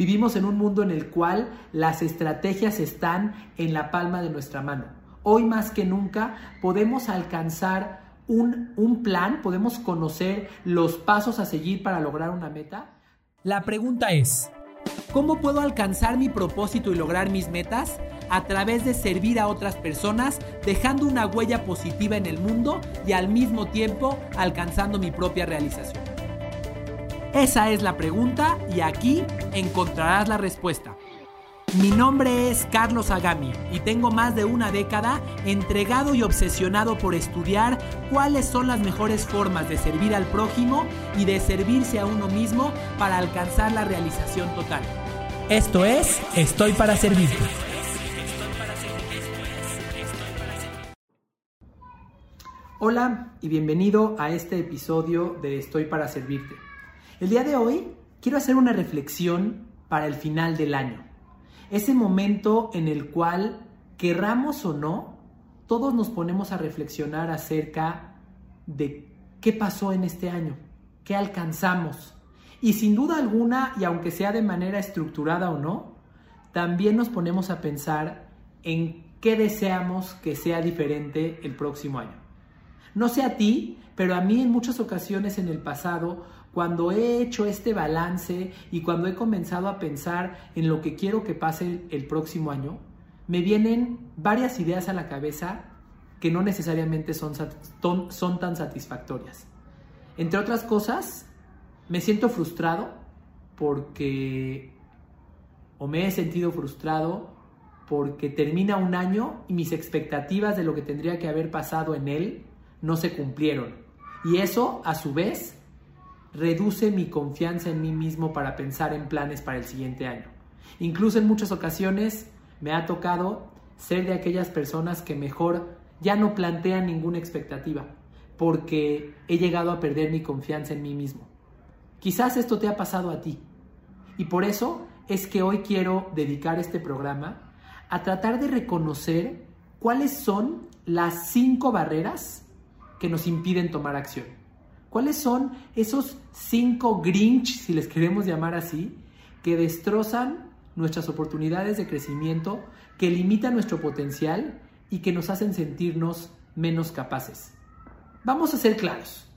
Vivimos en un mundo en el cual las estrategias están en la palma de nuestra mano. Hoy más que nunca podemos alcanzar un, un, plan, podemos conocer los pasos a seguir para lograr una meta. La pregunta es, ¿cómo puedo alcanzar mi propósito y lograr mis metas? A través de servir a otras personas, dejando una huella positiva en el mundo y al mismo tiempo alcanzando mi propia realización. Esa es la pregunta y aquí encontrarás la respuesta. Mi nombre es Carlos Agami y tengo más de una década entregado y obsesionado por estudiar cuáles son las mejores formas de servir al prójimo y de servirse a uno mismo para alcanzar la realización total. Esto es Estoy para Servirte. Hola y bienvenido a este episodio de Estoy para Servirte. El día de hoy quiero hacer una reflexión para el final del año. Ese momento en el cual, querramos o no, todos nos ponemos a reflexionar acerca de qué pasó en este año, qué alcanzamos. Y sin duda alguna, y aunque sea de manera estructurada o no, también nos ponemos a pensar en qué deseamos que sea diferente el próximo año. No sé a ti, pero a mí en muchas ocasiones en el pasado cuando he hecho este balance y cuando he comenzado a pensar en lo que quiero que pase el, próximo año, me vienen varias ideas a la cabeza que no necesariamente son, son tan satisfactorias. Entre otras cosas, me siento frustrado porque, o me he sentido frustrado porque termina un año y mis expectativas de lo que tendría que haber pasado en él no se cumplieron. Y eso, a su vez, reduce mi confianza en mí mismo para pensar en planes para el siguiente año. Incluso en muchas ocasiones me ha tocado ser de aquellas personas que mejor ya no plantean ninguna expectativa porque he llegado a perder mi confianza en mí mismo. Quizás esto te ha pasado a ti y por eso es que hoy quiero dedicar este programa a tratar de reconocer cuáles son las cinco barreras que nos impiden tomar acción. ¿Cuáles son esos cinco Grinch, si les queremos llamar así, que destrozan nuestras oportunidades de crecimiento, que limitan nuestro potencial y que nos hacen sentirnos menos capaces? Vamos a ser claros.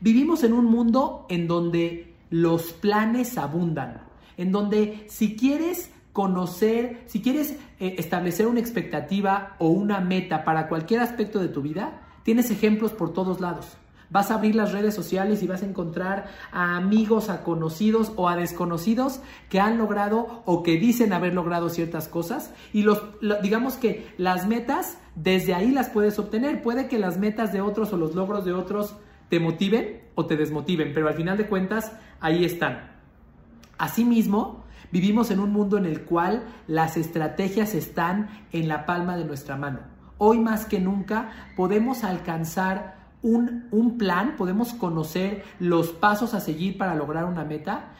Vivimos en un mundo en donde los planes abundan, en donde si quieres conocer, si quieres eh, establecer una expectativa o una meta para cualquier aspecto de tu vida, tienes ejemplos por todos lados. Vas a abrir las redes sociales y vas a encontrar a amigos, a conocidos o a desconocidos que han logrado o que dicen haber logrado ciertas cosas y los, digamos que las metas desde ahí las puedes obtener. Puede que las metas de otros o los logros de otros te motiven o te desmotiven, pero al final de cuentas ahí están. Asimismo, vivimos en un mundo en el cual las estrategias están en la palma de nuestra mano. Hoy más que nunca podemos alcanzar un, plan, podemos conocer los pasos a seguir para lograr una meta,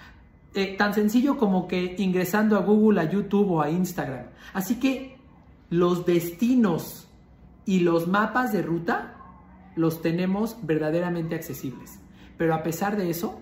eh, tan sencillo como que ingresando a Google, a YouTube o a Instagram. Así que los destinos y los mapas de ruta los tenemos verdaderamente accesibles. Pero a pesar de eso,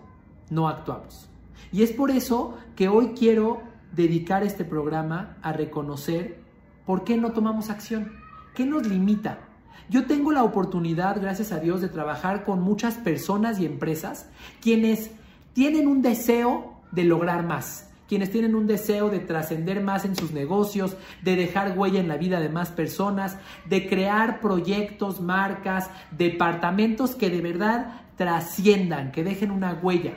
no actuamos. Y es por eso que hoy quiero dedicar este programa a reconocer por qué no tomamos acción, qué nos limita, yo tengo la oportunidad, gracias a Dios, de trabajar con muchas personas y empresas quienes tienen un deseo de lograr más, quienes tienen un deseo de trascender más en sus negocios, de dejar huella en la vida de más personas, de crear proyectos, marcas, departamentos que de verdad trasciendan, que dejen una huella.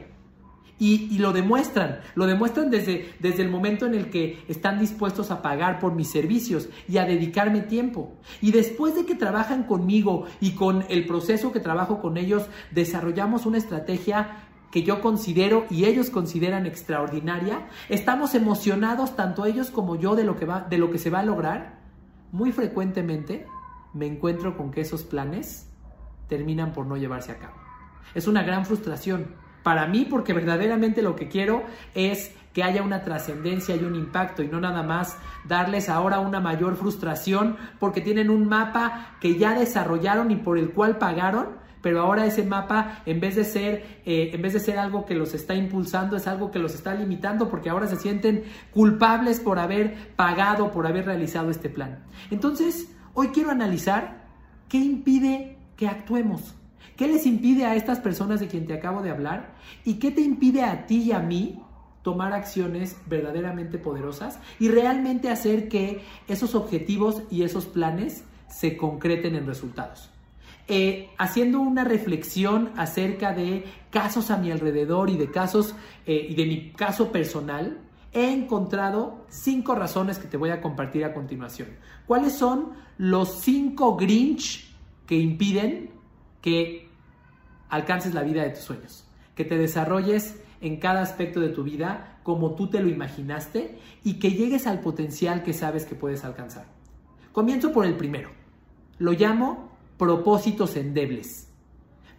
Y, lo demuestran, lo demuestran desde, desde el momento en el que están dispuestos a pagar por mis servicios y a dedicarme tiempo. Y después de que trabajan conmigo y con el proceso que trabajo con ellos, desarrollamos una estrategia que yo considero y ellos consideran extraordinaria, estamos emocionados tanto ellos como yo de lo que va de lo que se va a lograr. Muy frecuentemente me encuentro con que esos planes terminan por no llevarse a cabo. Es una gran frustración para mí, porque verdaderamente lo que quiero es que haya una trascendencia y un impacto y no nada más darles ahora una mayor frustración porque tienen un mapa que ya desarrollaron y por el cual pagaron, pero ahora ese mapa, en vez de ser, eh, en vez de ser algo que los está impulsando, es algo que los está limitando porque ahora se sienten culpables por haber pagado, por haber realizado este plan. Entonces, hoy quiero analizar qué impide que actuemos. ¿Qué les impide a estas personas de quien te acabo de hablar? ¿Y qué te impide a ti y a mí tomar acciones verdaderamente poderosas y realmente hacer que esos objetivos y esos planes se concreten en resultados? Eh, haciendo una reflexión acerca de casos a mi alrededor y de casos eh, y de mi caso personal, he encontrado cinco razones que te voy a compartir a continuación. ¿Cuáles son los cinco Grinch que impiden que alcances la vida de tus sueños? Que te desarrolles en cada aspecto de tu vida como tú te lo imaginaste y que llegues al potencial que sabes que puedes alcanzar. Comienzo por el primero. Lo llamo propósitos endebles.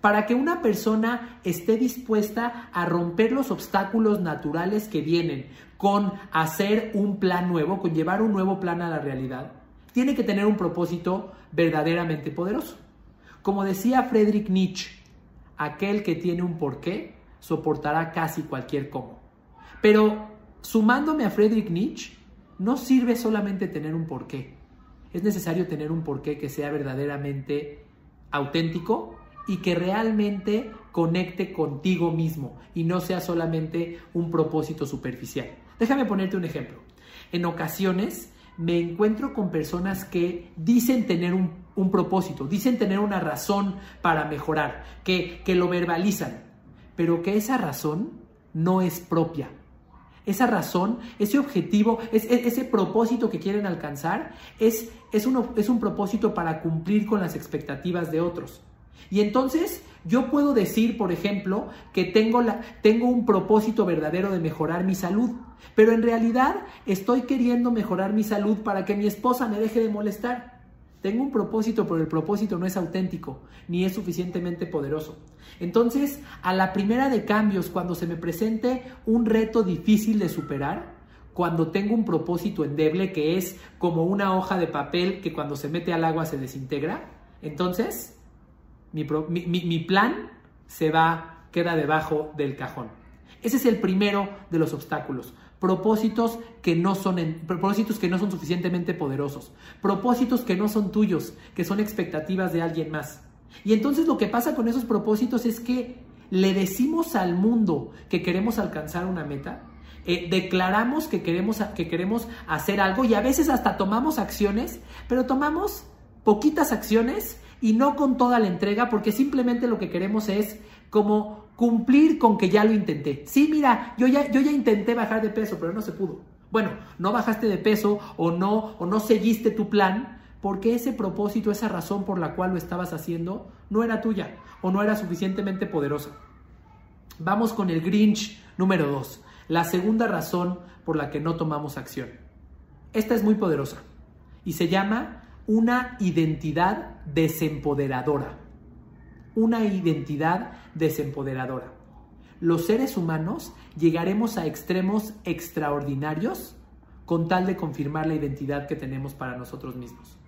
Para que una persona esté dispuesta a romper los obstáculos naturales que vienen con hacer un plan nuevo, con llevar un nuevo plan a la realidad, tiene que tener un propósito verdaderamente poderoso. Como decía Friedrich Nietzsche, aquel que tiene un porqué soportará casi cualquier cómo. Pero sumándome a Friedrich Nietzsche, no sirve solamente tener un porqué es necesario tener un porqué que sea verdaderamente auténtico y que realmente conecte contigo mismo y no sea solamente un propósito superficial. Déjame ponerte un ejemplo. En ocasiones me encuentro con personas que dicen tener un, propósito, dicen tener una razón para mejorar, que, que lo verbalizan, pero que esa razón no es propia, esa razón, ese objetivo, ese propósito que quieren alcanzar es, es, es un propósito para cumplir con las expectativas de otros. Y entonces yo puedo decir, por ejemplo, que tengo, la, tengo un propósito verdadero de mejorar mi salud, pero en realidad estoy queriendo mejorar mi salud para que mi esposa me deje de molestar. Tengo un propósito, pero el propósito no es auténtico, ni es suficientemente poderoso. Entonces, a la primera de cambios, cuando se me presente un reto difícil de superar, cuando tengo un propósito endeble que es como una hoja de papel que cuando se mete al agua se desintegra, entonces mi, plan se va, queda debajo del cajón. Ese es el primero de los obstáculos propósitos que no son propósitos que no son suficientemente poderosos, propósitos que no son tuyos, que son expectativas de alguien más. Y entonces lo que pasa con esos propósitos es que le decimos al mundo que queremos alcanzar una meta, eh, declaramos que queremos, que queremos hacer algo y a veces hasta tomamos acciones, pero tomamos poquitas acciones y no con toda la entrega porque simplemente lo que queremos es como cumplir con que ya lo intenté. Sí, mira, yo ya, yo ya intenté bajar de peso, pero no se pudo. Bueno, no bajaste de peso o no, o no seguiste tu plan porque ese propósito, esa razón por la cual lo estabas haciendo, no era tuya o no era suficientemente poderosa. Vamos con el Grinch número 2, la segunda razón por la que no tomamos acción. Esta es muy poderosa y se llama una identidad desempoderadora una identidad desempoderadora. Los seres humanos llegaremos a extremos extraordinarios con tal de confirmar la identidad que tenemos para nosotros mismos.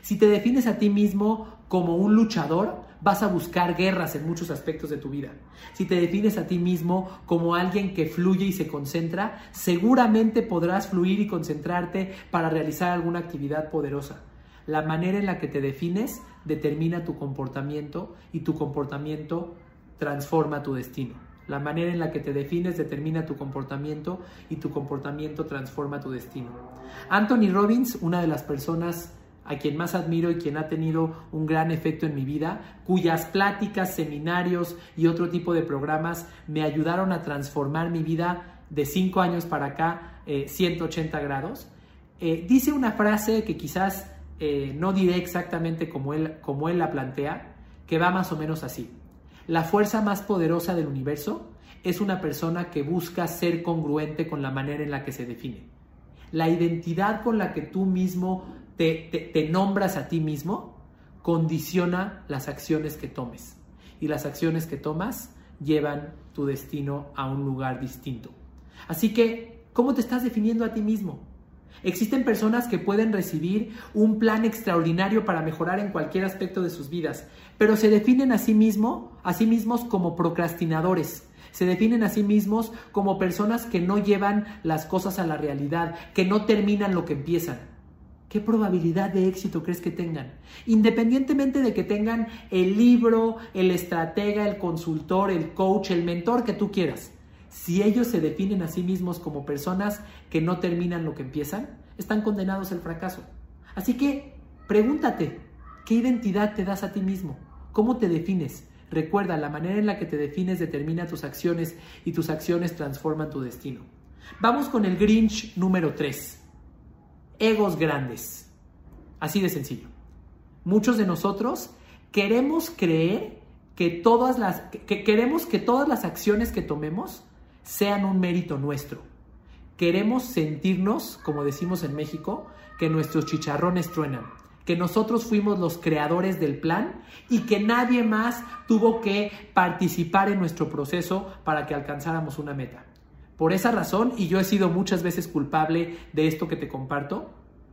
Si te defines a ti mismo como un luchador, vas a buscar guerras en muchos aspectos de tu vida. Si te defines a ti mismo como alguien que fluye y se concentra, seguramente podrás fluir y concentrarte para realizar alguna actividad poderosa. La manera en la que te defines determina tu comportamiento y tu comportamiento transforma tu destino. La manera en la que te defines determina tu comportamiento y tu comportamiento transforma tu destino. Anthony Robbins, una de las personas a quien más admiro y quien ha tenido un gran efecto en mi vida, cuyas pláticas, seminarios y otro tipo de programas me ayudaron a transformar mi vida de 5 años para acá 180 eh, grados, eh, dice una frase que quizás eh, no diré exactamente como él, como él la plantea, que va más o menos así. La fuerza más poderosa del universo es una persona que busca ser congruente con la manera en la que se define. La identidad con la que tú mismo te, te nombras a ti mismo condiciona las acciones que tomes. Y las acciones que tomas llevan tu destino a un lugar distinto. Así que, ¿cómo te estás definiendo a ti mismo? Existen personas que pueden recibir un plan extraordinario para mejorar en cualquier aspecto de sus vidas, pero se definen a sí, mismo, a sí mismos como procrastinadores. Se definen a sí mismos como personas que no llevan las cosas a la realidad, que no terminan lo que empiezan. ¿Qué probabilidad de éxito crees que tengan? Independientemente de que tengan el libro, el estratega, el consultor, el coach, el mentor que tú quieras. Si ellos se definen a sí mismos como personas que no terminan lo que empiezan, están condenados al fracaso. Así que pregúntate, ¿qué identidad te das a ti mismo? ¿Cómo te defines? Recuerda, la manera en la que te defines determina tus acciones y tus acciones transforman tu destino. Vamos con el Grinch número 3. Egos grandes. Así de sencillo. Muchos de nosotros queremos creer que todas las que queremos que todas las acciones que tomemos sean un mérito nuestro. Queremos sentirnos, como decimos en México, que nuestros chicharrones truenan que nosotros fuimos los creadores del plan y que nadie más tuvo que participar en nuestro proceso para que alcanzáramos una meta. Por esa razón, y yo he sido muchas veces culpable de esto que te comparto,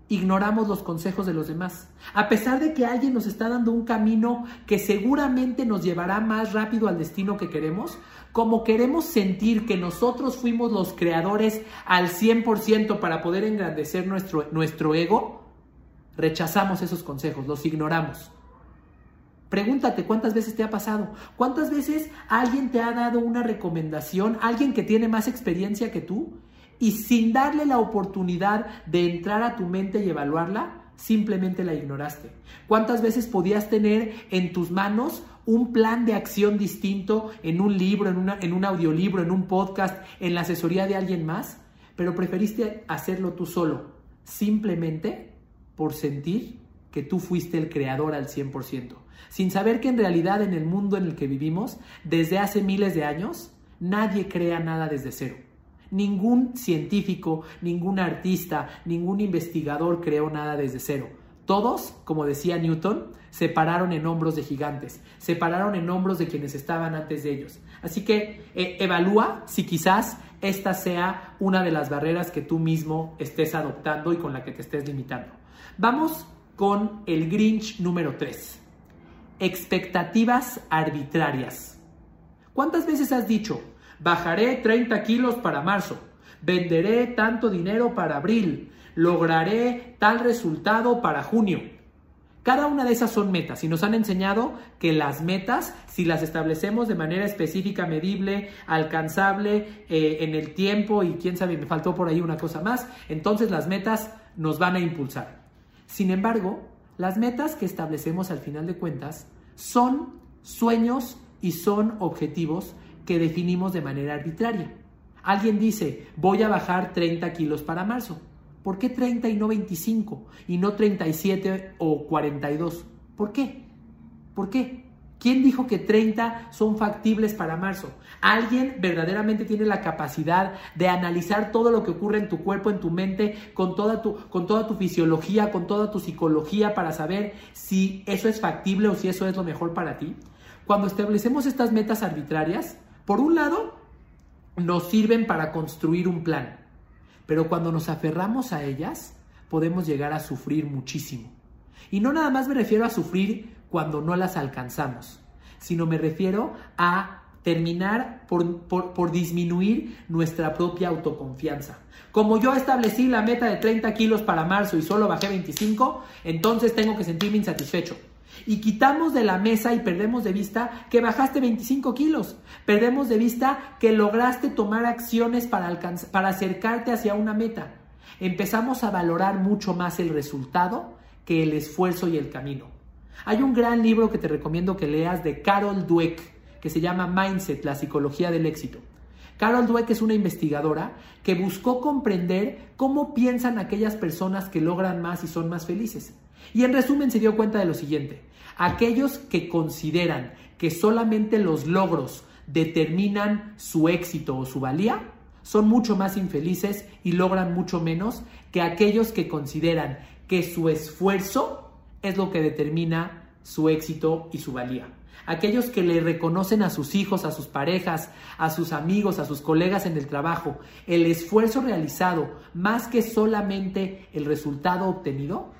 ignoramos los consejos de los demás. A pesar de que alguien nos está dando un camino que seguramente nos llevará más rápido al destino que queremos, como queremos sentir que nosotros fuimos los creadores al 100% para poder engrandecer nuestro, nuestro ego, Rechazamos esos consejos, los ignoramos. Pregúntate cuántas veces te ha pasado, cuántas veces alguien te ha dado una recomendación, alguien que tiene más experiencia que tú, y sin darle la oportunidad de entrar a tu mente y evaluarla, simplemente la ignoraste. ¿Cuántas veces podías tener en tus manos un plan de acción distinto en un libro, en, en un audiolibro, en un podcast, en la asesoría de alguien más, pero preferiste hacerlo tú solo, simplemente por sentir que tú fuiste el creador al 100%, sin saber que en realidad en el mundo en el que vivimos, desde hace miles de años, nadie crea nada desde cero. Ningún científico, ningún artista, ningún investigador creó nada desde cero. Todos, como decía Newton, se pararon en hombros de gigantes, se pararon en hombros de quienes estaban antes de ellos. Así que eh, evalúa si quizás esta sea una de las barreras que tú mismo estés adoptando y con la que te estés limitando. Vamos con el Grinch número 3. Expectativas arbitrarias. ¿Cuántas veces has dicho, bajaré 30 kilos para marzo, venderé tanto dinero para abril, lograré tal resultado para junio? Cada una de esas son metas y nos han enseñado que las metas, si las establecemos de manera específica, medible, alcanzable eh, en el tiempo y quién sabe, me faltó por ahí una cosa más, entonces las metas nos van a impulsar. Sin embargo, las metas que establecemos al final de cuentas son sueños y son objetivos que definimos de manera arbitraria. Alguien dice, voy a bajar 30 kilos para marzo. ¿Por qué 30 y no 25? Y no 37 o 42. ¿Por qué? ¿Por qué? ¿Quién dijo que 30 son factibles para marzo? ¿Alguien verdaderamente tiene la capacidad de analizar todo lo que ocurre en tu cuerpo, en tu mente, con toda tu, con toda tu fisiología, con toda tu psicología para saber si eso es factible o si eso es lo mejor para ti? Cuando establecemos estas metas arbitrarias, por un lado, nos sirven para construir un plan, pero cuando nos aferramos a ellas, podemos llegar a sufrir muchísimo. Y no nada más me refiero a sufrir cuando no las alcanzamos, sino me refiero a terminar por, disminuir nuestra propia autoconfianza. Como yo establecí la meta de 30 kilos para marzo y solo bajé 25, entonces tengo que sentirme insatisfecho. Y quitamos de la mesa y perdemos de vista que bajaste 25 kilos. Perdemos de vista que lograste tomar acciones para, para acercarte hacia una meta. Empezamos a valorar mucho más el resultado que el esfuerzo y el camino. Hay un gran libro que te recomiendo que leas de Carol Dweck que se llama Mindset, la psicología del éxito. Carol Dweck es una investigadora que buscó comprender cómo piensan aquellas personas que logran más y son más felices. Y en resumen se dio cuenta de lo siguiente, aquellos que consideran que solamente los logros determinan su éxito o su valía, son mucho más infelices y logran mucho menos que aquellos que consideran que su esfuerzo es lo que determina su éxito y su valía. Aquellos que le reconocen a sus hijos, a sus parejas, a sus amigos, a sus colegas en el trabajo, el esfuerzo realizado más que solamente el resultado obtenido,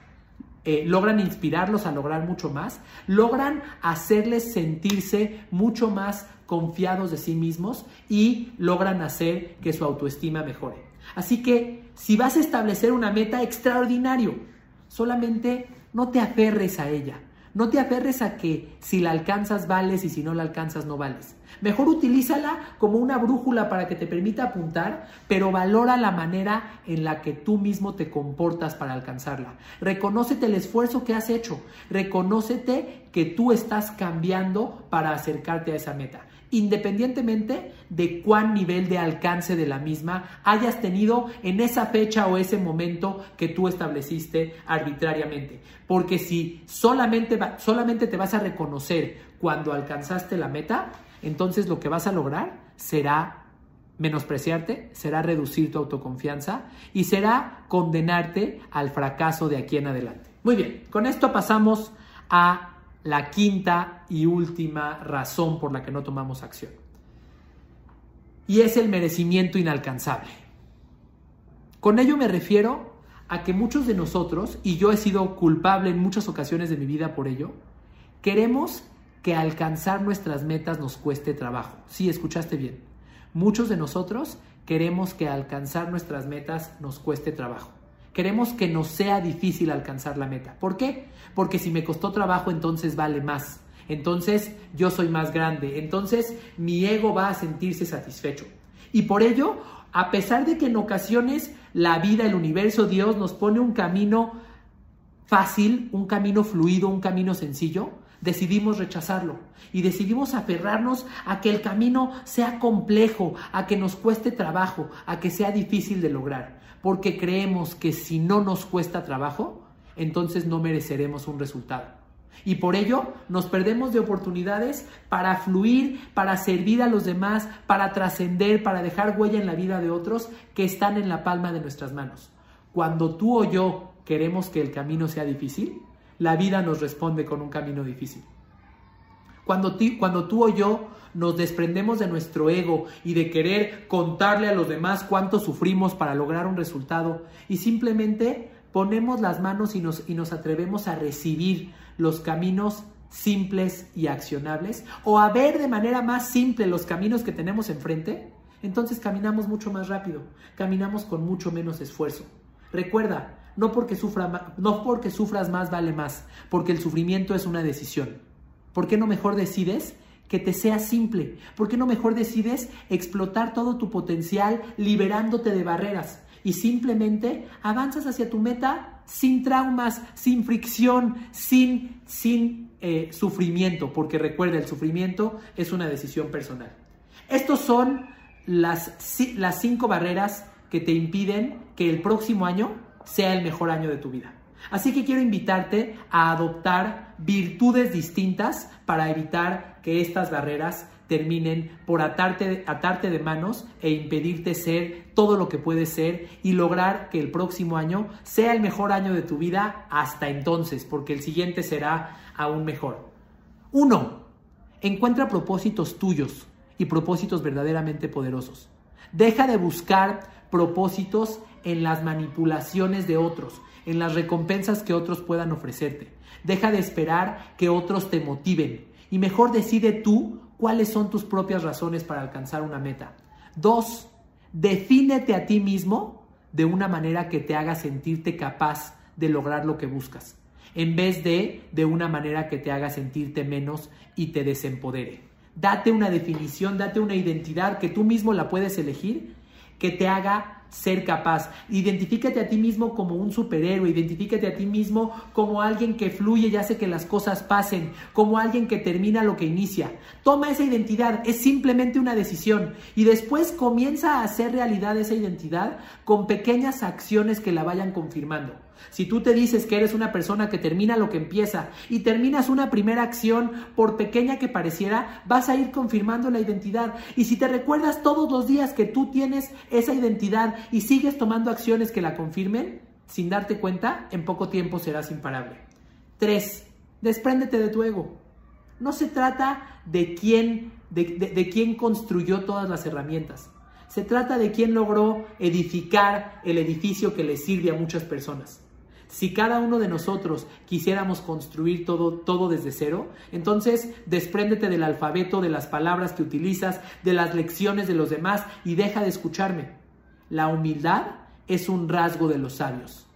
eh, logran inspirarlos a lograr mucho más, logran hacerles sentirse mucho más confiados de sí mismos y logran hacer que su autoestima mejore. Así que si vas a establecer una meta extraordinario, solamente no te aferres a ella. No te aferres a que si la alcanzas vales y si no la alcanzas no vales. Mejor utilízala como una brújula para que te permita apuntar, pero valora la manera en la que tú mismo te comportas para alcanzarla. Reconócete el esfuerzo que has hecho. Reconócete que tú estás cambiando para acercarte a esa meta independientemente de cuán nivel de alcance de la misma hayas tenido en esa fecha o ese momento que tú estableciste arbitrariamente. Porque si solamente, solamente te vas a reconocer cuando alcanzaste la meta, entonces lo que vas a lograr será menospreciarte, será reducir tu autoconfianza y será condenarte al fracaso de aquí en adelante. Muy bien, con esto pasamos a la quinta y última razón por la que no tomamos acción. Y es el merecimiento inalcanzable. Con ello me refiero a que muchos de nosotros, y yo he sido culpable en muchas ocasiones de mi vida por ello, queremos que alcanzar nuestras metas nos cueste trabajo. Sí, escuchaste bien. Muchos de nosotros queremos que alcanzar nuestras metas nos cueste trabajo. Queremos que nos sea difícil alcanzar la meta. ¿Por qué? Porque si me costó trabajo, entonces vale más. Entonces yo soy más grande. Entonces mi ego va a sentirse satisfecho. Y por ello, a pesar de que en ocasiones la vida, el universo, Dios nos pone un camino fácil, un camino fluido, un camino sencillo, decidimos rechazarlo y decidimos aferrarnos a que el camino sea complejo, a que nos cueste trabajo, a que sea difícil de lograr porque creemos que si no nos cuesta trabajo, entonces no mereceremos un resultado. Y por ello nos perdemos de oportunidades para fluir, para servir a los demás, para trascender, para dejar huella en la vida de otros que están en la palma de nuestras manos. Cuando tú o yo queremos que el camino sea difícil, la vida nos responde con un camino difícil. Cuando, cuando tú o yo nos desprendemos de nuestro ego y de querer contarle a los demás cuánto sufrimos para lograr un resultado y simplemente ponemos las manos y nos, y nos atrevemos a recibir los caminos simples y accionables o a ver de manera más simple los caminos que tenemos enfrente, entonces caminamos mucho más rápido, caminamos con mucho menos esfuerzo. Recuerda, no porque, sufra, no porque sufras más vale más, porque el sufrimiento es una decisión. ¿Por qué no mejor decides que te sea simple? ¿Por qué no mejor decides explotar todo tu potencial liberándote de barreras y simplemente avanzas hacia tu meta sin traumas, sin fricción, sin, sin eh, sufrimiento? Porque recuerda, el sufrimiento es una decisión personal. Estos son las, las cinco barreras que te impiden que el próximo año sea el mejor año de tu vida. Así que quiero invitarte a adoptar virtudes distintas para evitar que estas barreras terminen por atarte, atarte de manos e impedirte ser todo lo que puedes ser y lograr que el próximo año sea el mejor año de tu vida hasta entonces, porque el siguiente será aún mejor. Uno, encuentra propósitos tuyos y propósitos verdaderamente poderosos. Deja de buscar propósitos en las manipulaciones de otros en las recompensas que otros puedan ofrecerte. Deja de esperar que otros te motiven y mejor decide tú cuáles son tus propias razones para alcanzar una meta. Dos, defínete a ti mismo de una manera que te haga sentirte capaz de lograr lo que buscas, en vez de de una manera que te haga sentirte menos y te desempodere. Date una definición, date una identidad que tú mismo la puedes elegir, que te haga ser capaz. Identifícate a ti mismo como un superhéroe, identifícate a ti mismo como alguien que fluye y hace que las cosas pasen, como alguien que termina lo que inicia. Toma esa identidad, es simplemente una decisión y después comienza a hacer realidad esa identidad con pequeñas acciones que la vayan confirmando. Si tú te dices que eres una persona que termina lo que empieza y terminas una primera acción, por pequeña que pareciera, vas a ir confirmando la identidad. Y si te recuerdas todos los días que tú tienes esa identidad y sigues tomando acciones que la confirmen, sin darte cuenta, en poco tiempo serás imparable. 3. Despréndete de tu ego. No se trata de quién, de, quién construyó todas las herramientas. Se trata de quién logró edificar el edificio que le sirve a muchas personas. Si cada uno de nosotros quisiéramos construir todo, todo desde cero, entonces despréndete del alfabeto, de las palabras que utilizas, de las lecciones de los demás y deja de escucharme. La humildad es un rasgo de los sabios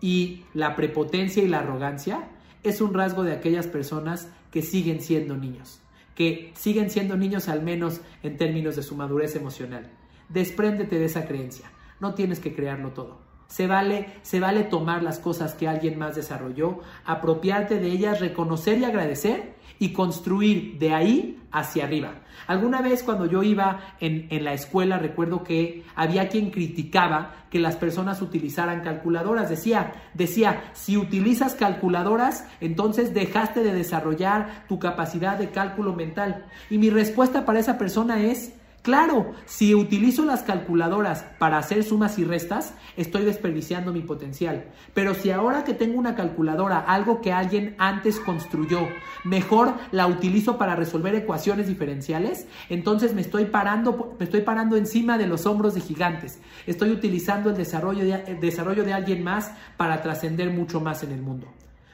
y la prepotencia y la arrogancia es un rasgo de aquellas personas que siguen siendo niños, que siguen siendo niños al menos en términos de su madurez emocional. Despréndete de esa creencia, no tienes que crearlo todo. Se vale, se vale tomar las cosas que alguien más desarrolló, apropiarte de ellas, reconocer y agradecer y construir de ahí hacia arriba. Alguna vez cuando yo iba en, en, la escuela recuerdo que había quien criticaba que las personas utilizaran calculadoras. Decía, decía, si utilizas calculadoras, entonces dejaste de desarrollar tu capacidad de cálculo mental. Y mi respuesta para esa persona es, Claro, si utilizo las calculadoras para hacer sumas y restas, estoy desperdiciando mi potencial. Pero si ahora que tengo una calculadora, algo que alguien antes construyó, mejor la utilizo para resolver ecuaciones diferenciales, entonces me estoy parando, me estoy parando encima de los hombros de gigantes. Estoy utilizando el desarrollo de, el desarrollo de alguien más para trascender mucho más en el mundo.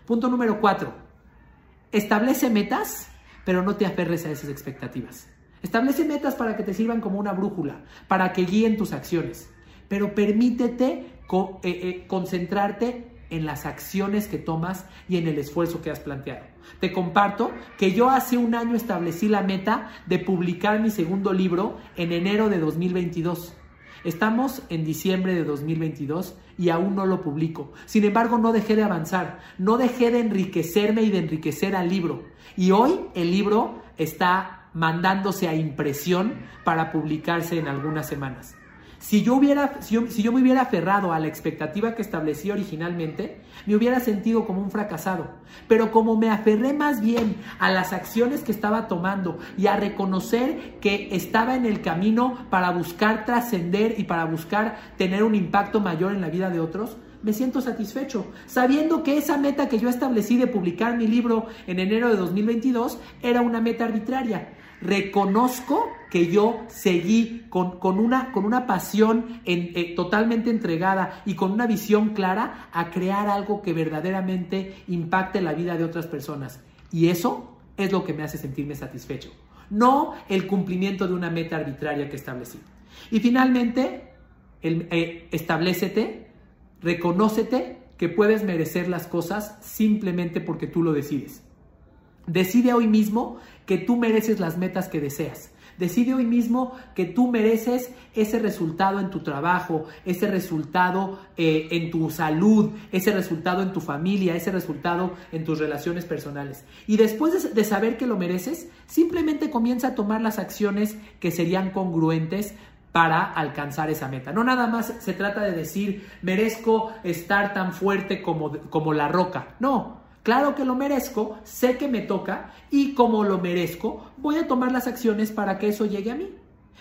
Punto número cuatro. Establece metas, pero no te aferres a esas expectativas. Establece metas para que te sirvan como una brújula, para que guíen tus acciones, pero permítete eh, eh, concentrarte en las acciones que tomas y en el esfuerzo que has planteado. Te comparto que yo hace un año establecí la meta de publicar mi segundo libro en enero de 2022. Estamos en diciembre de 2022 y aún no lo publico. Sin embargo, no dejé de avanzar, no dejé de enriquecerme y de enriquecer al libro. Y hoy el libro está mandándose a impresión para publicarse en algunas semanas. Si yo, hubiera, si yo, me hubiera aferrado a la expectativa que establecí originalmente, me hubiera sentido como un fracasado. Pero como me aferré más bien a las acciones que estaba tomando y a reconocer que estaba en el camino para buscar trascender y para buscar tener un impacto mayor en la vida de otros, me siento satisfecho, sabiendo que esa meta que yo establecí de publicar mi libro en enero de 2022 era una meta arbitraria. Reconozco que yo seguí con, una, con una, pasión eh, totalmente entregada y con una visión clara a crear algo que verdaderamente impacte la vida de otras personas. Y eso es lo que me hace sentirme satisfecho, no el cumplimiento de una meta arbitraria que establecí. Y finalmente, el, eh, establecete Reconócete que puedes merecer las cosas simplemente porque tú lo decides. Decide hoy mismo que tú mereces las metas que deseas. Decide hoy mismo que tú mereces ese resultado en tu trabajo, ese resultado eh, en tu salud, ese resultado en tu familia, ese resultado en tus relaciones personales. Y después de, de saber que lo mereces, simplemente comienza a tomar las acciones que serían congruentes para alcanzar esa meta. No nada más se trata de decir, merezco estar tan fuerte como, como la roca. No, claro que lo merezco, sé que me toca y como lo merezco, voy a tomar las acciones para que eso llegue a mí.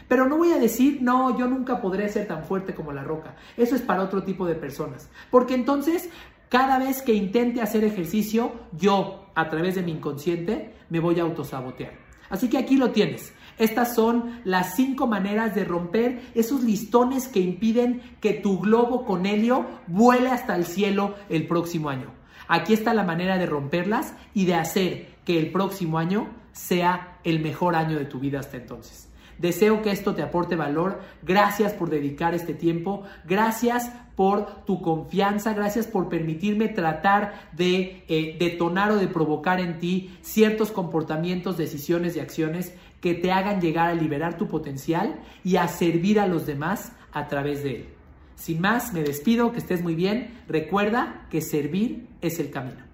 Pero no voy a decir, no, yo nunca podré ser tan fuerte como la roca. Eso es para otro tipo de personas. Porque entonces, cada vez que intente hacer ejercicio, yo, a través de mi inconsciente, me voy a autosabotear. Así que aquí lo tienes. Estas son las cinco maneras de romper esos listones que impiden que tu globo con helio vuele hasta el cielo el próximo año. Aquí está la manera de romperlas y de hacer que el próximo año sea el mejor año de tu vida hasta entonces. Deseo que esto te aporte valor. Gracias por dedicar este tiempo. Gracias por tu confianza. Gracias por permitirme tratar de eh, detonar o de provocar en ti ciertos comportamientos, decisiones y acciones que te hagan llegar a liberar tu potencial y a servir a los demás a través de él. Sin más, me despido, que estés muy bien. Recuerda que servir es el camino.